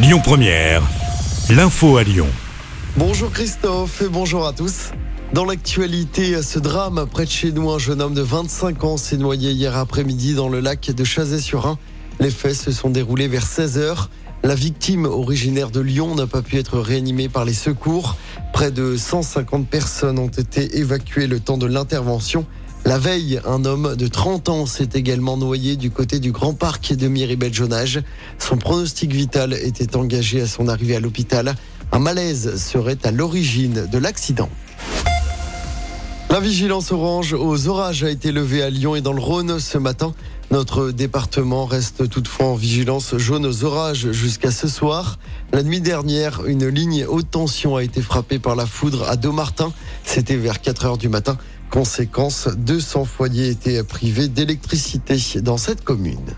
Lyon Première, l'info à Lyon. Bonjour Christophe et bonjour à tous. Dans l'actualité, ce drame près de chez nous, un jeune homme de 25 ans s'est noyé hier après-midi dans le lac de Chazet-sur-Ain. Les faits se sont déroulés vers 16h. La victime, originaire de Lyon, n'a pas pu être réanimée par les secours. Près de 150 personnes ont été évacuées le temps de l'intervention. La veille, un homme de 30 ans s'est également noyé du côté du Grand Parc de Miribel-Jonage. Son pronostic vital était engagé à son arrivée à l'hôpital. Un malaise serait à l'origine de l'accident. La vigilance orange aux orages a été levée à Lyon et dans le Rhône ce matin. Notre département reste toutefois en vigilance jaune aux orages jusqu'à ce soir. La nuit dernière, une ligne haute tension a été frappée par la foudre à Domartin. C'était vers 4 heures du matin. Conséquence, 200 foyers étaient privés d'électricité dans cette commune.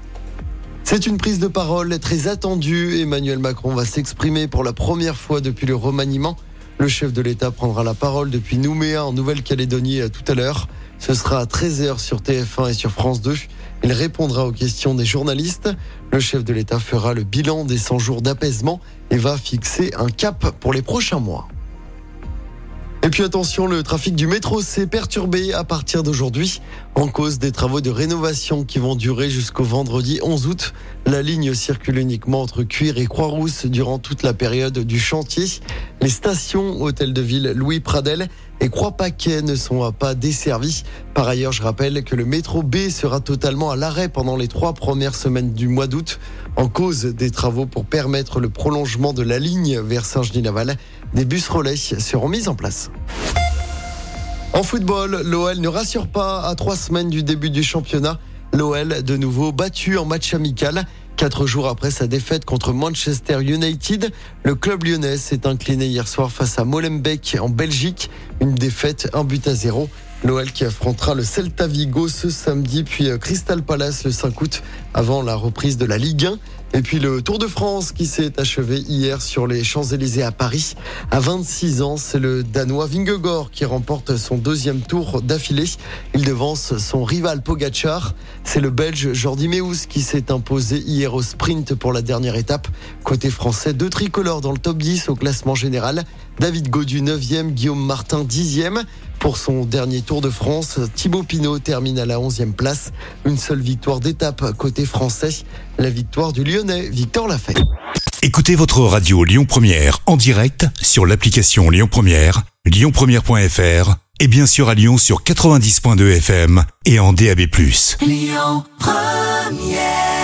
C'est une prise de parole très attendue. Emmanuel Macron va s'exprimer pour la première fois depuis le remaniement. Le chef de l'État prendra la parole depuis Nouméa en Nouvelle-Calédonie tout à l'heure. Ce sera à 13h sur TF1 et sur France 2. Il répondra aux questions des journalistes. Le chef de l'État fera le bilan des 100 jours d'apaisement et va fixer un cap pour les prochains mois. Et puis attention, le trafic du métro s'est perturbé à partir d'aujourd'hui en cause des travaux de rénovation qui vont durer jusqu'au vendredi 11 août. La ligne circule uniquement entre Cuir et Croix-Rousse durant toute la période du chantier. Les stations Hôtel de Ville Louis Pradel et Croix-Paquet ne sont pas desservies. Par ailleurs, je rappelle que le métro B sera totalement à l'arrêt pendant les trois premières semaines du mois d'août en cause des travaux pour permettre le prolongement de la ligne vers Saint-Genis-Laval. Des bus relais seront mis en place. En football, l'OL ne rassure pas à trois semaines du début du championnat. L'OL de nouveau battu en match amical. Quatre jours après sa défaite contre Manchester United, le club lyonnais s'est incliné hier soir face à Molenbeek en Belgique. Une défaite, un but à zéro. L'OL qui affrontera le Celta Vigo ce samedi, puis euh, Crystal Palace le 5 août avant la reprise de la Ligue 1. Et puis le Tour de France qui s'est achevé hier sur les Champs-Élysées à Paris. À 26 ans, c'est le Danois Vingegaard qui remporte son deuxième tour d'affilée. Il devance son rival Pogachar. C'est le Belge Jordi Meus qui s'est imposé hier au sprint pour la dernière étape. Côté français, deux tricolores dans le top 10 au classement général. David Godu 9e, Guillaume Martin 10e. Pour son dernier Tour de France, Thibaut Pinot termine à la 11e place. Une seule victoire d'étape côté français, la victoire du Lyonnais Victor Lafay. Écoutez votre radio Lyon Première en direct sur l'application Lyon Première, lyonpremière.fr et bien sûr à Lyon sur 90.2 FM et en DAB+. Lyon Première